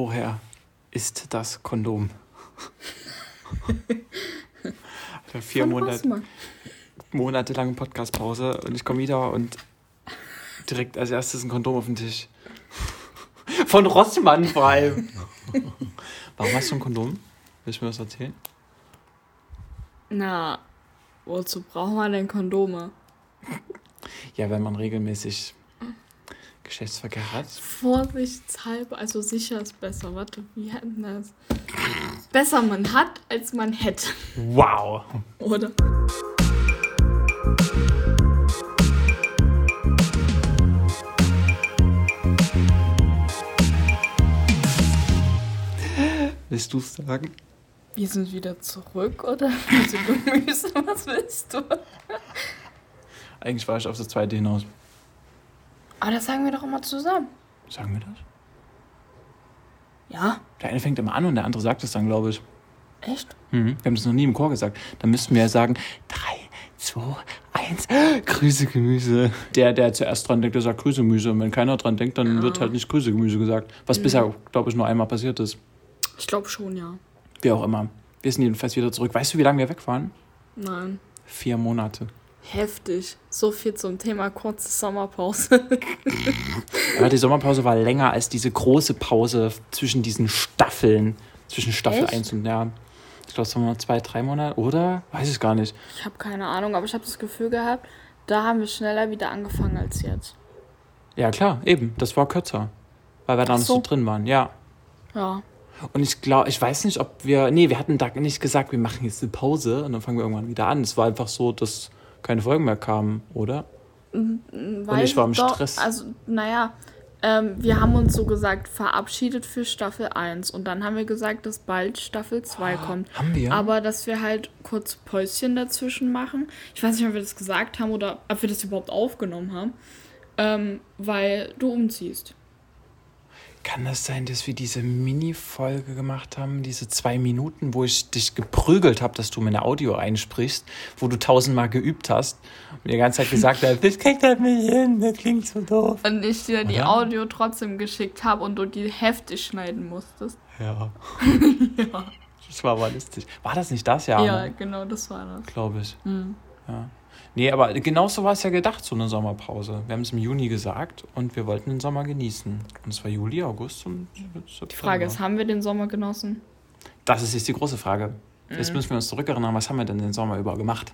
woher ist das Kondom? Alter, vier Monate, monatelange Podcastpause und ich komme wieder und direkt als erstes ein Kondom auf den Tisch. Von Rossmann vor allem. Warum hast du ein Kondom? Willst du mir das erzählen? Na, wozu braucht man denn Kondome? Ja, wenn man regelmäßig Geschlechtsverkehr hat. Vorsichtshalber, also sicher ist besser. Warte, wie hat denn das? Besser man hat, als man hätte, Wow. oder? Willst du es sagen? Wir sind wieder zurück, oder? Also Gemüse, was willst du? Eigentlich war ich auf das zweite hinaus. Aber das sagen wir doch immer zusammen. Sagen wir das? Ja, Der eine fängt immer an und der andere sagt es dann, glaube ich. echt? Mhm. Wir haben das noch nie im Chor gesagt. Dann müssten wir ja sagen, drei, zwei, eins, Grüße Gemüse. Der, der zuerst dran denkt, der sagt Grüße Gemüse. Und wenn keiner dran denkt, dann wird halt nicht Grüße Gemüse gesagt. Was bisher, glaube ich, nur einmal passiert ist. Ich glaube schon, ja. Wie auch immer. Wir sind jedenfalls wieder zurück. Weißt du, wie lange wir weg waren? Nein. Vier Monate. Heftig. So viel zum Thema kurze Sommerpause. Aber die Sommerpause war länger als diese große Pause zwischen diesen Staffeln. Zwischen Staffel Echt? 1 und ja. Ich glaube, es waren nur zwei, drei Monate, oder? Weiß ich gar nicht. Ich habe keine Ahnung, aber ich habe das Gefühl gehabt, da haben wir schneller wieder angefangen als jetzt. Ja, klar, eben. Das war kürzer. Weil wir da Ach noch so so. drin waren, ja. Ja. Und ich glaube, ich weiß nicht, ob wir. Nee, wir hatten da nicht gesagt, wir machen jetzt eine Pause und dann fangen wir irgendwann wieder an. Es war einfach so, dass keine Folgen mehr kamen, oder? Weiß ich war im doch, Stress. Also, naja, ähm, wir haben uns so gesagt, verabschiedet für Staffel 1 und dann haben wir gesagt, dass bald Staffel 2 kommt. Ah, haben wir? Aber dass wir halt kurz Päuschen dazwischen machen. Ich weiß nicht, ob wir das gesagt haben oder ob wir das überhaupt aufgenommen haben. Ähm, weil du umziehst. Kann das sein, dass wir diese Mini-Folge gemacht haben, diese zwei Minuten, wo ich dich geprügelt habe, dass du meine Audio einsprichst, wo du tausendmal geübt hast und die ganze Zeit gesagt hast, das kriegt er nicht hin, das klingt so doof. Und ich dir die? Audio trotzdem geschickt habe und du die heftig schneiden musstest. Ja. Das war aber lustig. War das nicht das? Ja, ne? genau, das war das. Glaube ich. Mhm. Ja. Nee, aber genau so war es ja gedacht, so eine Sommerpause. Wir haben es im Juni gesagt und wir wollten den Sommer genießen. Und es war Juli, August und September. Die Frage ist, haben wir den Sommer genossen? Das ist jetzt die große Frage. Jetzt müssen wir uns zurückerinnern, was haben wir denn den Sommer über gemacht?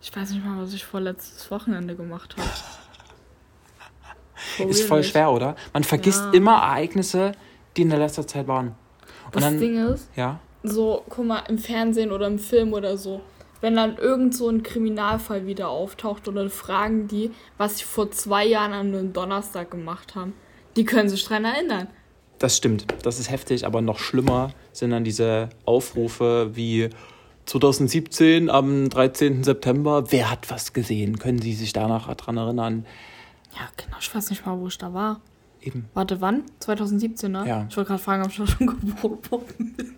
Ich weiß nicht mal, was ich vorletztes Wochenende gemacht habe. Ist voll nicht. schwer, oder? Man vergisst Ja. immer Ereignisse, die in der letzter Zeit waren. Und Das dann, Ding ist, ja, so, guck mal, im Fernsehen oder im Film oder so, wenn dann irgend so ein Kriminalfall wieder auftaucht oder fragen die, was sie vor zwei Jahren an einem Donnerstag gemacht haben, die können sich dran erinnern. das stimmt. Das ist heftig, aber noch schlimmer sind dann diese Aufrufe wie 2017 am 13. September. Wer hat was gesehen? Können Sie sich danach daran erinnern? Ja, genau, ich weiß nicht mal, wo ich da war. Eben. Warte, wann? 2017, ne? Ja. Ich wollte gerade fragen, ob ich da schon geboren bin.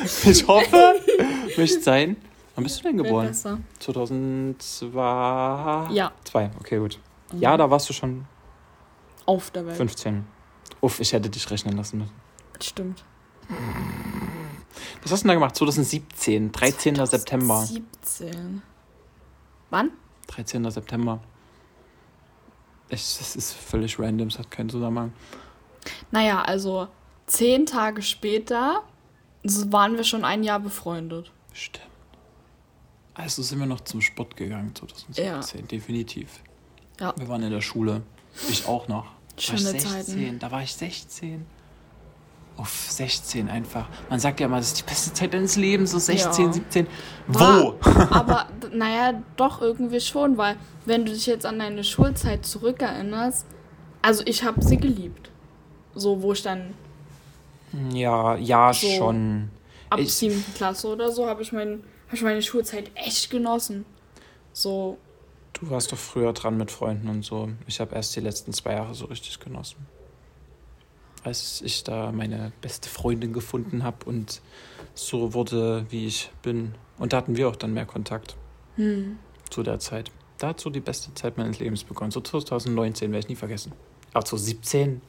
Ich hoffe, möchte sein. Wann bist du denn geboren? besser. 2002? Ja. Zwei, okay, gut. Ja, da warst du schon Auf der Welt. 15. Uff, ich hätte dich rechnen lassen müssen. Stimmt. Was hast du denn da gemacht? 2017, 13. September. 17. Wann? 13. September. Ich, das ist völlig random, es hat keinen Zusammenhang. Naja, also zehn Tage später waren wir schon ein Jahr befreundet. Stimmt. Also sind wir noch zum Sport gegangen, 2017, definitiv. Ja. Wir waren in der Schule. Ich auch noch. Da war ich Schöne 16. Zeiten. Da war ich 16. Uff, 16 einfach. Man sagt ja immer, das ist die beste Zeit deines Lebens, so 16, Ja. 17. War- Wo? Aber d- naja, doch irgendwie schon, weil wenn du dich jetzt an deine Schulzeit zurückerinnerst, also ich habe sie geliebt. So, wo ich dann Ja, ja, So. schon. ab Ich- siebten Klasse oder so habe ich, mein, hab ich meine Schulzeit echt genossen. So, Du warst doch früher dran mit Freunden und so. Ich habe erst die letzten zwei Jahre so richtig genossen. Als ich da meine beste Freundin gefunden habe und so wurde, wie ich bin. Und da hatten wir auch dann mehr Kontakt hm. zu der Zeit. Da hat so die beste Zeit meines Lebens begonnen. So 2019 werde ich nie vergessen. Aber 2017,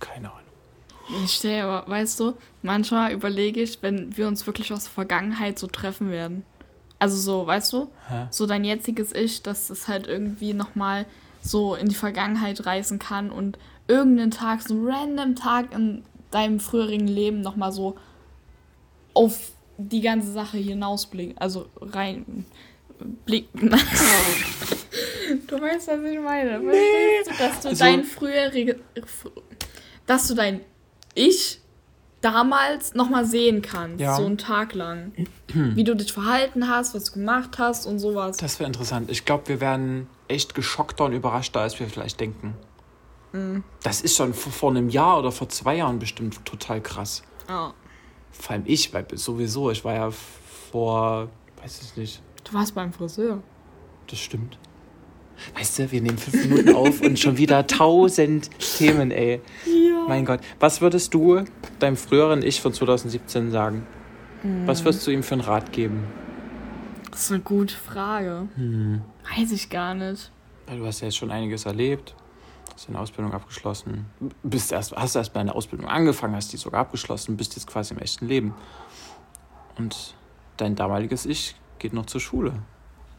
keine Ich stehe aber, weißt du, manchmal überlege ich, wenn wir uns wirklich aus der Vergangenheit so treffen werden. Also so, weißt du, Hä? so dein jetziges Ich, dass es halt irgendwie nochmal so in die Vergangenheit reisen kann und irgendeinen Tag, so einen random Tag in deinem früheren Leben nochmal so auf die ganze Sache hinausblicken. Also rein blicken. du weißt, was ich meine. Verstehst du, dass du Also- dein früherige, dass du dein Ich damals nochmal sehen kannst, Ja. so einen Tag lang. Wie du dich verhalten hast, was du gemacht hast und sowas. Das wäre interessant. Ich glaube, wir werden echt geschockter und überraschter, als wir vielleicht denken. Das ist schon vor, vor einem Jahr oder vor zwei Jahren bestimmt total krass. Ja. Vor allem ich, weil sowieso, ich war ja vor, weiß ich nicht, Du warst beim Friseur. das stimmt. Weißt du, wir nehmen fünf Minuten auf und schon wieder tausend Themen, ey. Mein Gott. Was würdest du deinem früheren Ich von 2017 sagen? Was würdest du ihm für einen Rat geben? Das ist eine gute Frage. Hm. Weiß ich gar nicht. Weil du hast ja jetzt schon einiges erlebt, hast deine Ausbildung abgeschlossen, bist erst, hast erst bei einer Ausbildung angefangen, hast die sogar abgeschlossen, bist jetzt quasi im echten Leben. Und dein damaliges Ich geht noch zur Schule.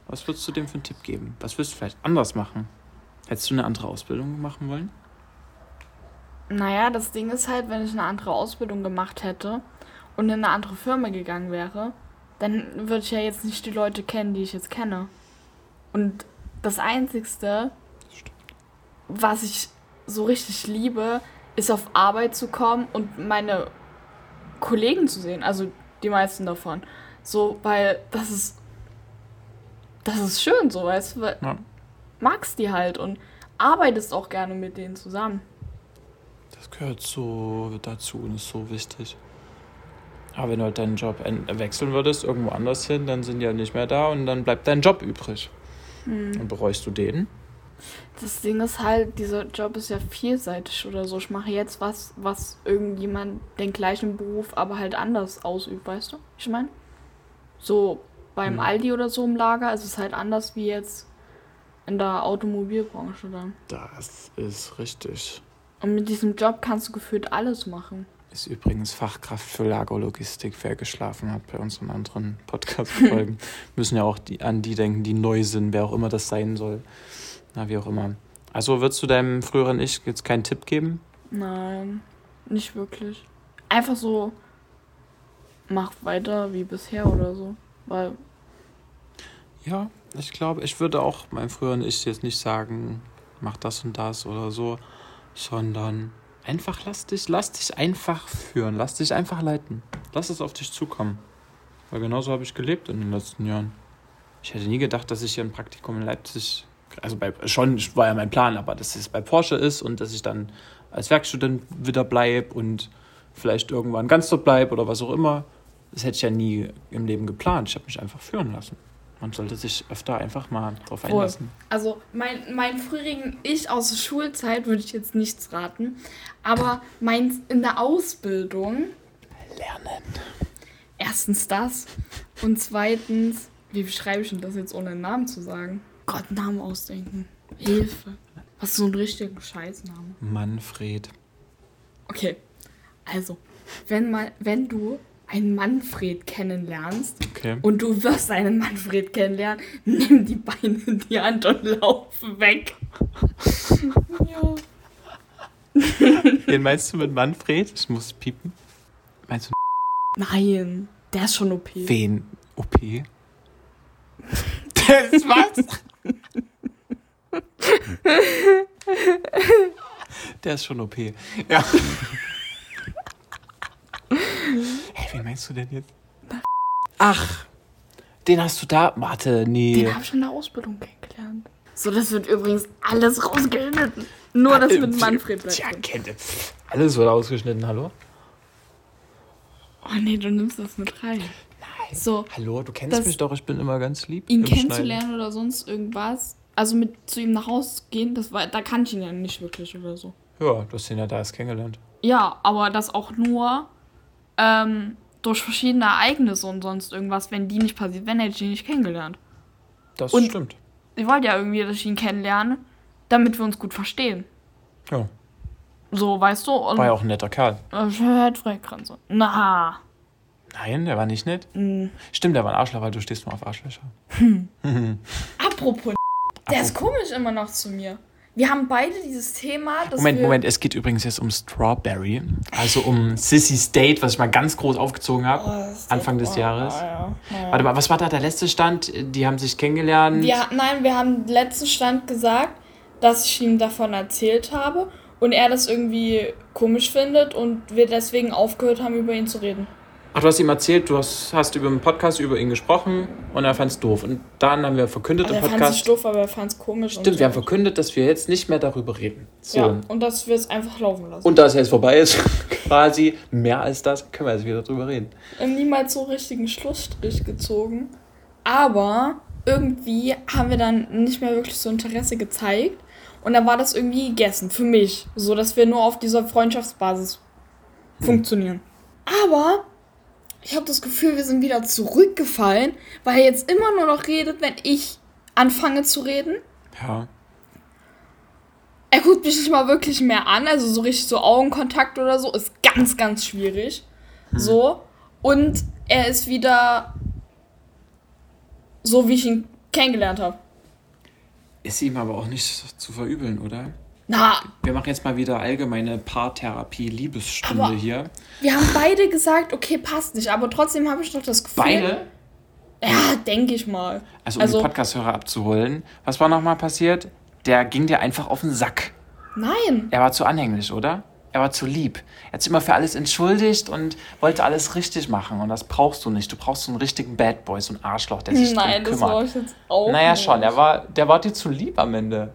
Was würdest du dem für einen Tipp geben? Was würdest du vielleicht anders machen? Hättest du eine andere Ausbildung machen wollen? Naja, das Ding ist halt, wenn ich eine andere Ausbildung gemacht hätte und in eine andere Firma gegangen wäre, dann würde ich ja jetzt nicht die Leute kennen, die ich jetzt kenne. Und das Einzigste, was ich so richtig liebe, ist auf Arbeit zu kommen und meine Kollegen zu sehen. Also die meisten davon. So, weil das ist. Das ist schön so, weißt du? Ja. magst die halt und arbeitest auch gerne mit denen zusammen. Das gehört so dazu und ist so wichtig. Aber wenn du halt deinen Job wechseln würdest, irgendwo anders hin, dann sind die halt nicht mehr da und dann bleibt dein Job übrig. Und bereust du den? Das Ding ist halt, dieser Job ist ja vielseitig oder so. Ich mache jetzt was, was irgendjemand den gleichen Beruf, aber halt anders ausübt, weißt du? Ich meine, so beim Hm. Aldi oder so im Lager ist es halt anders wie jetzt in der Automobilbranche dann. Das ist richtig. Und mit diesem Job kannst du gefühlt alles machen. Ist übrigens Fachkraft für Lagerlogistik, wer geschlafen hat bei unseren anderen Podcast-Folgen. Müssen ja auch die, an die denken, die neu sind, wer auch immer das sein soll. Na, wie auch immer. Also würdest du deinem früheren Ich jetzt keinen Tipp geben? Nein, nicht wirklich. Einfach so, mach weiter wie bisher oder so. Weil, Ja, ich glaube, ich würde auch meinem früheren Ich jetzt nicht sagen, mach das und das oder so, sondern einfach lass dich, lass dich einfach führen, lass dich einfach leiten. Lass es auf dich zukommen. Weil genauso habe ich gelebt in den letzten Jahren. Ich hätte nie gedacht, dass ich hier ein Praktikum in Leipzig, also bei, schon war ja mein Plan, aber dass es bei Porsche ist und dass ich dann als Werkstudent wieder bleibe und vielleicht irgendwann ganz dort bleibe oder was auch immer. Das hätte ich ja nie im Leben geplant. Ich habe mich einfach führen lassen. Man sollte sich öfter einfach mal drauf einlassen. Also mein, mein früheren Ich aus der Schulzeit würde ich jetzt nichts raten. Aber meins in der Ausbildung, Lernen. erstens das. Und zweitens, wie beschreibe ich denn das jetzt ohne einen Namen zu sagen? Gott, Namen ausdenken. Hilfe. Was ist so ein richtiger Scheißname? Manfred. Okay. Also, wenn, mal, wenn du einen Manfred kennenlernst Okay. und du wirst einen Manfred kennenlernen, nimm die Beine in die Hand und lauf weg. ja. Wen meinst du mit Manfred? Ich muss piepen. Meinst du Nein, der ist schon OP. wen? OP? Das ist was? Der ist schon OP. Ja. Hey, wen meinst du denn jetzt? Ach, den hast du da. Warte, nee. Den habe ich in der Ausbildung kennengelernt. So, das wird übrigens alles rausgeschnitten. Nur das mit Manfred bleibt. Tja, kennt. Alles wird ausgeschnitten, hallo? Oh nee, du nimmst das mit rein. Nein. So, Hallo, du kennst Das- mich doch, ich bin immer ganz lieb. ihn kennenzulernen oder sonst irgendwas. Also mit zu ihm nach Hause gehen, das war, da kann ich ihn ja nicht wirklich oder so. Ja, du hast ihn ja da erst kennengelernt. Ja, aber das auch nur ähm, durch verschiedene Ereignisse und sonst irgendwas, wenn die nicht passiert, wenn hätte ich ihn nicht kennengelernt. Das Und- stimmt. Ich wollte ja irgendwie, dass ich ihn kennenlerne, damit wir uns gut verstehen. Ja. So, weißt du? Und War ja auch ein netter Kerl. äh, halt. Na. Nein, der war nicht nett. Mhm. Stimmt, der war ein Arschloch, weil du stehst nur auf Arschlöcher. Apropos, der ist komisch immer noch zu mir. Wir haben beide dieses Thema, Moment, Moment, es geht übrigens jetzt um Strawberry. Also um Sissy's Date, was ich mal ganz groß aufgezogen habe. Oh, Anfang des oh, Jahres. Ja, ja, ja. Warte mal, was war da der letzte Stand? Die haben sich kennengelernt. Wir, nein, wir haben letzten Stand gesagt, dass ich ihm davon erzählt habe und er das irgendwie komisch findet und wir deswegen aufgehört haben, über ihn zu reden. Ach, du hast ihm erzählt, du hast, hast über einen Podcast über ihn gesprochen und er fand es doof. Und dann haben wir verkündet Also im er fand es Podcast. doof, aber er fand es komisch. Stimmt, wir haben verkündet, dass wir jetzt nicht mehr darüber reden. So. Ja, und dass wir es einfach laufen lassen. Und da es jetzt vorbei ist, quasi mehr als das, können wir jetzt wieder drüber reden. Niemals so richtigen Schlussstrich gezogen. Aber irgendwie haben wir dann nicht mehr wirklich so Interesse gezeigt. Und dann war das irgendwie gegessen. Für mich. So, dass wir nur auf dieser Freundschaftsbasis funktionieren. Aber ich habe das Gefühl, wir sind wieder zurückgefallen, weil er jetzt immer nur noch redet, wenn ich anfange zu reden. Ja. Er guckt mich nicht mal wirklich mehr an, also so richtig so Augenkontakt oder so ist ganz, ganz schwierig. So. Und er ist wieder so, wie ich ihn kennengelernt habe. Ist ihm aber auch nicht zu verübeln, oder? Na, Wir machen jetzt mal wieder allgemeine Paartherapie, Liebesstunde Aber- hier. wir haben beide gesagt, okay, passt nicht, aber trotzdem habe ich noch das Gefühl. Beide? Ja, denke ich mal. Also um die Podcast-Hörer abzuholen. Was war nochmal passiert? Der ging dir einfach auf den Sack. nein. Er war zu anhänglich, oder? Er war zu lieb. Er hat sich immer für alles entschuldigt und wollte alles richtig machen. Und das brauchst du nicht. Du brauchst so einen richtigen Bad Boy, so einen Arschloch, der sich Nein, drum das war kümmert. ich jetzt auch. Naja, nicht. schon. Er war, der war dir zu lieb am Ende.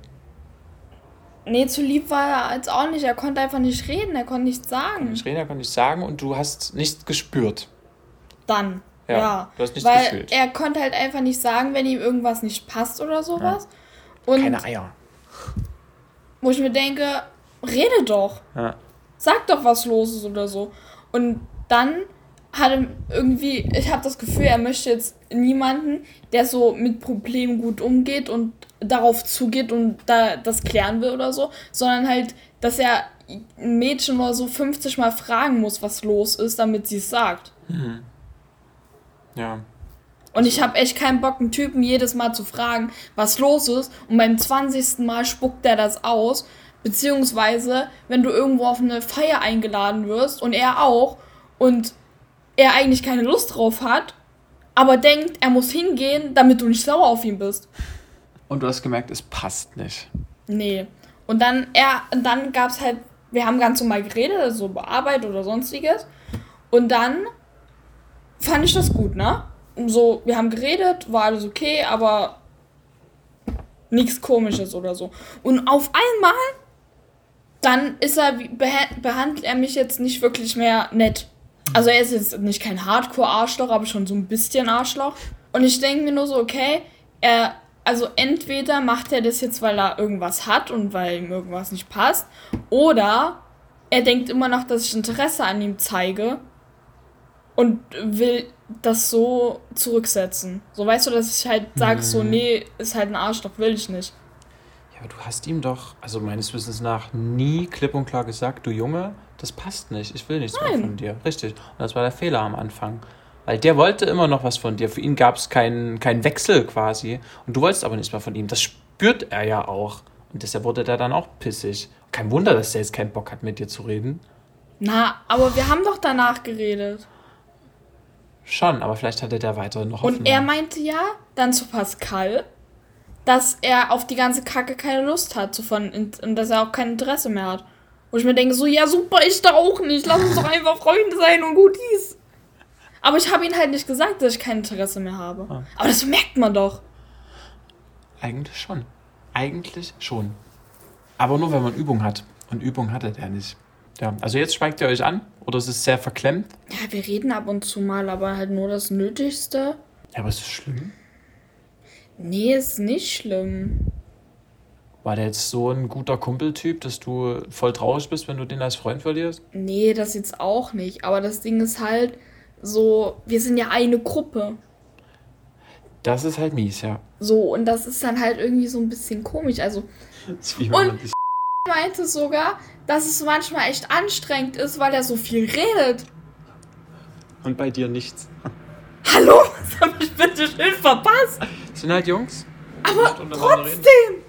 Nee, zu lieb war er jetzt auch nicht. Er konnte einfach nicht reden, er konnte nichts sagen. Ich rede, er konnte ich sagen und du hast nichts gespürt. Dann. Ja, Ja. du hast nichts Weil gefühlt. er konnte halt einfach nicht sagen, wenn ihm irgendwas nicht passt oder sowas. Und Keine Eier. wo ich mir denke, rede doch. Ja. Sag doch, was los ist oder so. Und dann hat er irgendwie, ich habe das Gefühl, er möchte jetzt niemanden, der so mit Problemen gut umgeht und darauf zugeht und da das klären will oder so, sondern halt, dass er ein Mädchen oder so 50 Mal fragen muss, was los ist, damit sie es sagt. Ja. Und ich habe echt keinen Bock, einen Typen jedes Mal zu fragen, was los ist. Und beim 20. Mal spuckt er das aus. Beziehungsweise, wenn du irgendwo auf eine Feier eingeladen wirst und er auch und er eigentlich keine Lust drauf hat, aber denkt, er muss hingehen, damit du nicht sauer auf ihn bist. Und du hast gemerkt, es passt nicht. Nee. Und dann, er, und dann gab's halt, wir haben ganz normal geredet, also so über Arbeit oder sonstiges. Und dann fand ich das gut, ne? So, wir haben geredet, war alles okay, aber nichts komisches oder so. Und auf einmal, dann ist er, behandelt er mich jetzt nicht wirklich mehr nett. Also er ist jetzt nicht kein Hardcore-Arschloch, aber schon so ein bisschen Arschloch. Und ich denke mir nur so, okay, er, also entweder macht er das jetzt, weil er irgendwas hat und weil ihm irgendwas nicht passt, oder er denkt immer noch, dass ich Interesse an ihm zeige und will das so zurücksetzen. So weißt du, dass ich halt sage, so, nee, ist halt ein Arschloch, will ich nicht. Ja, aber du hast ihm doch, also meines Wissens nach, nie klipp und klar gesagt, du Junge, das passt nicht, ich will nichts mehr Nein. von dir. Richtig. Und das war der Fehler am Anfang. Weil der wollte immer noch was von dir. Für ihn gab es keinen keinen Wechsel quasi. Und du wolltest aber nichts mehr von ihm. Das spürt er ja auch. Und deshalb wurde der dann auch pissig. Kein Wunder, dass der jetzt keinen Bock hat, mit dir zu reden. Na, aber wir haben doch danach geredet. Schon, aber vielleicht hatte der weiter noch Hoffnung. Und er meinte ja dann zu Pascal, dass er auf die ganze Kacke keine Lust hat so von, und dass er auch kein Interesse mehr hat. Wo ich mir denke, so, ja super, ich da auch nicht. Lass uns doch einfach Freunde sein und gut dies. Aber ich habe ihm halt nicht gesagt, dass ich kein Interesse mehr habe. Ah. Aber das merkt man doch. Eigentlich schon. Eigentlich schon. Aber nur, wenn man Übung hat. Und Übung hatte der nicht. Ja, also jetzt schweigt ihr euch an oder es ist sehr verklemmt. Ja, wir reden ab und zu mal, aber halt nur das Nötigste. Ja, aber ist das schlimm? Nee, ist nicht schlimm. War der jetzt so ein guter Kumpeltyp, dass du voll traurig bist, wenn du den als Freund verlierst? Nee, das jetzt auch nicht. Aber das Ding ist halt so, wir sind ja eine Gruppe. Das ist halt mies, ja. So, und das ist dann halt irgendwie so ein bisschen komisch. Also, Das Und- meinte sogar, dass es manchmal echt anstrengend ist, weil er so viel redet. Und bei dir nichts. Hallo? Was hab ich bitte schön verpasst? Das sind halt Jungs. Aber trotzdem!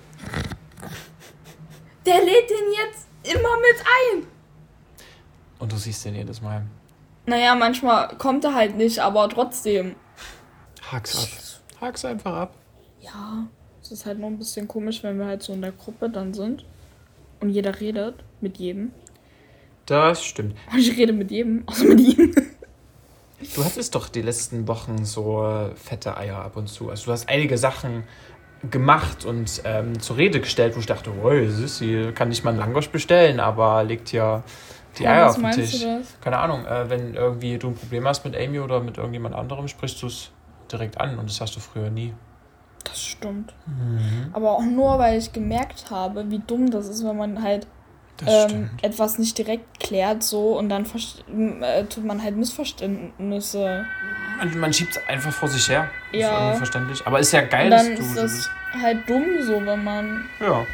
Der lädt den jetzt immer mit ein. Und du siehst den jedes Mal. Naja, manchmal kommt er halt nicht, aber trotzdem. Hak's ab. Hak's einfach ab. Ja, es ist halt nur ein bisschen komisch, wenn wir halt so in der Gruppe dann sind und jeder redet mit jedem. Das stimmt. Und ich rede mit jedem, außer mit ihm. Du hattest doch die letzten Wochen so äh, fette Eier ab und zu. Also du hast einige Sachen gemacht und ähm, zur Rede gestellt, wo ich dachte, oh, Sissi, kann nicht mal einen Langosch bestellen, aber legt hier die Eier auf den Tisch. Keine Ahnung, äh, wenn irgendwie du ein Problem hast mit Amy oder mit irgendjemand anderem, sprichst du es direkt an und das hast du früher nie. Das stimmt. Mhm. Aber auch nur, weil ich gemerkt habe, wie dumm das ist, wenn man halt ähm, etwas nicht direkt klärt so und dann äh, tut man halt Missverständnisse. Man, man schiebt es einfach vor sich her. Ja. Ist verständlich. Aber ist ja geil, dass du. Ist das halt dumm so, wenn man. Ja.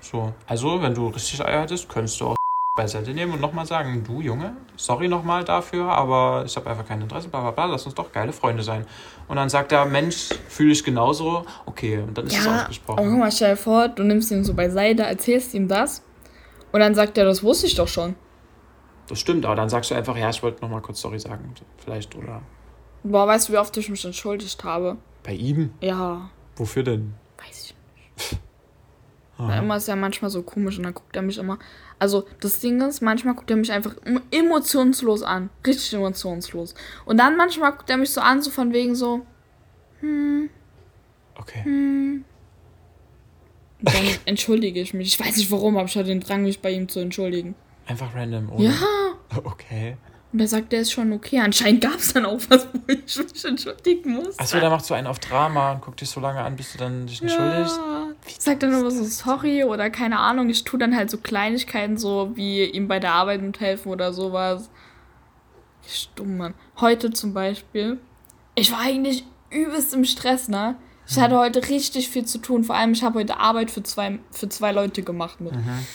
So. Also, wenn du richtig Eier hättest, könntest du auch beiseite nehmen und nochmal sagen, du Junge, sorry nochmal dafür, aber ich habe einfach kein Interesse, bla bla bla, lass uns doch geile Freunde sein. Und dann sagt er, Mensch, fühle ich genauso, okay, und dann ist es ausgesprochen. Aber guck mal, stell dir vor, du nimmst ihn so beiseite, erzählst ihm das und dann sagt er, das wusste ich doch schon. Das stimmt, aber dann sagst du einfach, ja, ich wollte nochmal kurz sorry sagen, vielleicht, oder? Boah, weißt du, wie oft ich mich entschuldigt habe? Bei ihm? Ja. Wofür denn? Weiß ich nicht. Weil immer ist ja manchmal so komisch und dann guckt er mich immer, also das Ding ist, manchmal guckt er mich einfach emotionslos an. Richtig emotionslos. Und dann manchmal guckt er mich so an, so von wegen so, hm. Okay. Hm. Und dann entschuldige ich mich. Ich weiß nicht warum, aber ich hatte den Drang, mich bei ihm zu entschuldigen. Einfach random, oder? Ja. Okay. Und er sagt, der ist schon okay. Anscheinend gab es dann auch was, wo ich mich entschuldigen muss. Achso, da macht so einen auf Drama und guckt dich so lange an, bis du dann dich entschuldigst. Ja. Sagt dann immer so sorry oder keine Ahnung. Ich tue dann halt so Kleinigkeiten, so wie ihm bei der Arbeit mithelfen oder sowas. Stumm, Mann. Heute zum Beispiel. Ich war eigentlich übelst im Stress, ne? Ich hatte heute richtig viel zu tun. Vor allem, ich habe heute Arbeit für zwei, für zwei Leute gemacht mit. Mhm.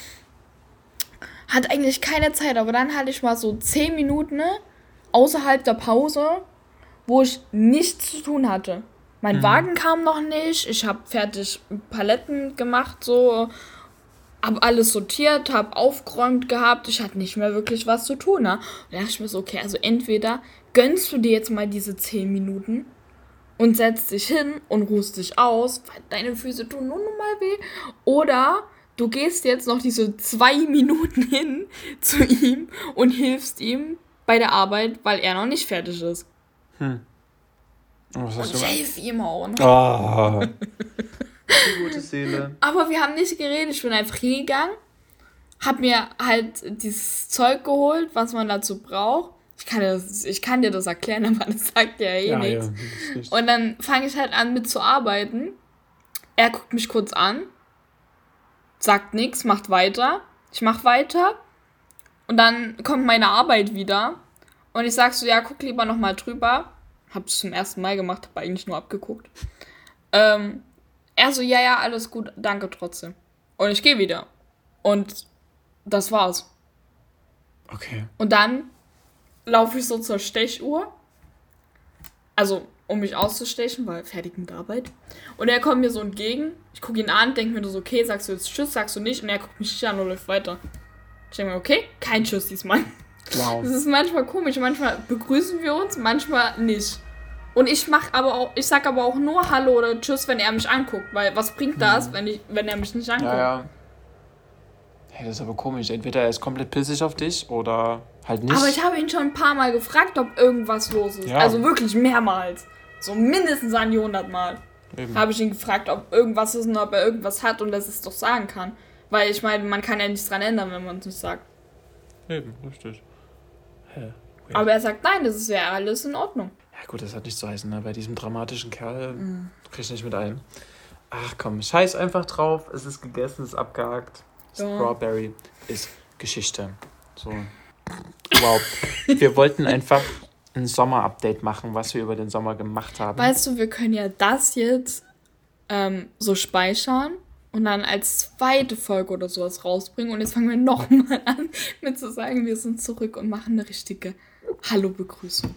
Hat eigentlich keine Zeit, aber dann hatte ich mal so zehn Minuten ne, außerhalb der Pause, wo ich nichts zu tun hatte. Mein mhm. Wagen kam noch nicht, ich habe fertig Paletten gemacht, so, habe alles sortiert, habe aufgeräumt gehabt, ich hatte nicht mehr wirklich was zu tun. Ne? Und da dachte ich mir so, okay, also entweder gönnst du dir jetzt mal diese zehn Minuten und setzt dich hin und ruhst dich aus, weil deine Füße tun nur noch mal weh, oder du gehst jetzt noch diese zwei Minuten hin zu ihm und hilfst ihm bei der Arbeit, weil er noch nicht fertig ist. Hm. Was hast und ich helfe ihm auch. Ne? Oh. Die gute Seele. Aber wir haben nicht geredet. Ich bin einfach hingegangen, hab mir halt dieses Zeug geholt, was man dazu braucht. Ich kann, das, ich kann dir das erklären, aber das sagt ja eh ja, nichts. Ja, und dann fange ich halt an mit zu arbeiten. Er guckt mich kurz an sagt nichts, macht weiter. Ich mach weiter. Und dann kommt meine Arbeit wieder. Und ich sag so, ja, guck lieber nochmal drüber. Hab's zum ersten Mal gemacht, hab eigentlich nur abgeguckt. Ähm, er so, ja, ja, alles gut, danke trotzdem. Und ich gehe wieder. Und das war's. Okay. Und dann laufe ich so zur Stechuhr. Also, um mich auszustechen, weil fertig mit Arbeit. Und er kommt mir so entgegen. Ich gucke ihn an, denke mir so, okay, sagst du jetzt Tschüss, sagst du nicht. Und er guckt mich an und läuft weiter. Ich denke mir, okay, kein Tschüss diesmal. Wow. Das ist manchmal komisch. Manchmal begrüßen wir uns, manchmal nicht. Und ich mach aber auch, ich sag aber auch nur Hallo oder Tschüss, wenn er mich anguckt. Weil was bringt das, mhm. wenn, ich, wenn er mich nicht anguckt? Ja, ja. Hey, das ist aber komisch. Entweder er ist komplett pissig auf dich oder halt nicht. Aber ich habe ihn schon ein paar Mal gefragt, ob irgendwas los ist. Ja. Also wirklich mehrmals. So mindestens an 100 Mal. Habe ich ihn gefragt, ob irgendwas ist und ob er irgendwas hat und dass es doch sagen kann. Weil ich meine, man kann ja nichts dran ändern, wenn man es nicht sagt. Eben, richtig. Hä? Aber er sagt, nein, das ist ja alles in Ordnung. Ja gut, das hat nichts zu heißen, ne? Bei diesem dramatischen Kerl mm. krieg ich nicht mit ein. Ach komm, scheiß einfach drauf. Es ist gegessen, es ist abgehakt. Strawberry ist Geschichte. So. Wow. Wir wollten einfach ein Sommer-Update machen, was wir über den Sommer gemacht haben. Weißt du, wir können ja das jetzt ähm, so speichern und dann als zweite Folge oder sowas rausbringen. Und jetzt fangen wir nochmal an, mit zu sagen, wir sind zurück und machen eine richtige Hallo-Begrüßung.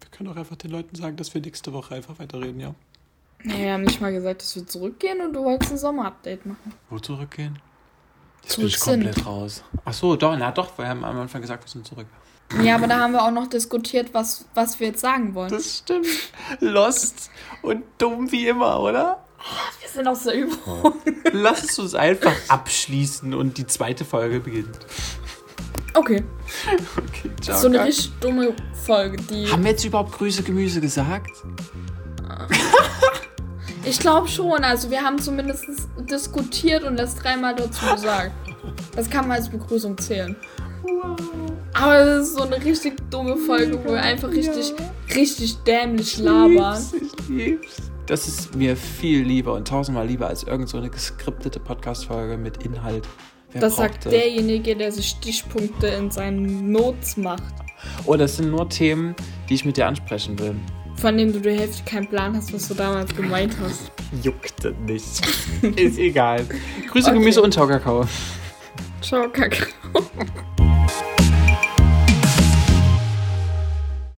Wir können auch einfach den Leuten sagen, dass wir nächste Woche einfach weiterreden, ja. Nee, wir haben nicht mal gesagt, dass wir zurückgehen und du wolltest ein Sommer-Update machen. Wo zurückgehen? Jetzt bin ich sind. komplett raus. Ach so, doch, na doch, wir haben am Anfang gesagt, wir sind zurück. Ja, aber da haben wir auch noch diskutiert, was, was wir jetzt sagen wollen. Das stimmt. Lost und dumm wie immer, oder? wir sind aus der Übung. Lass uns einfach abschließen und die zweite Folge beginnt. Okay, Okay, ciao. so eine richtig dumme Folge, die... Haben wir jetzt überhaupt Grüße Gemüse gesagt? Ich glaube schon, also wir haben zumindest diskutiert und das dreimal dazu gesagt. Das kann man als Begrüßung zählen. Aber das ist so eine richtig dumme Folge, wo wir einfach richtig, richtig dämlich labern. Ich lieb's. Das ist mir viel lieber und tausendmal lieber als irgend so eine geskriptete Podcast-Folge mit Inhalt. Wer Das braucht sagt derjenige, der sich Stichpunkte in seinen Notes macht, Oh, das sind nur Themen, die ich mit dir ansprechen will. Von denen du die Hälfte keinen Plan hast, was du damals gemeint hast. Juckte nicht. ist egal. Grüße Okay. Gemüse und Ciao Kakao. Ciao, Kakao.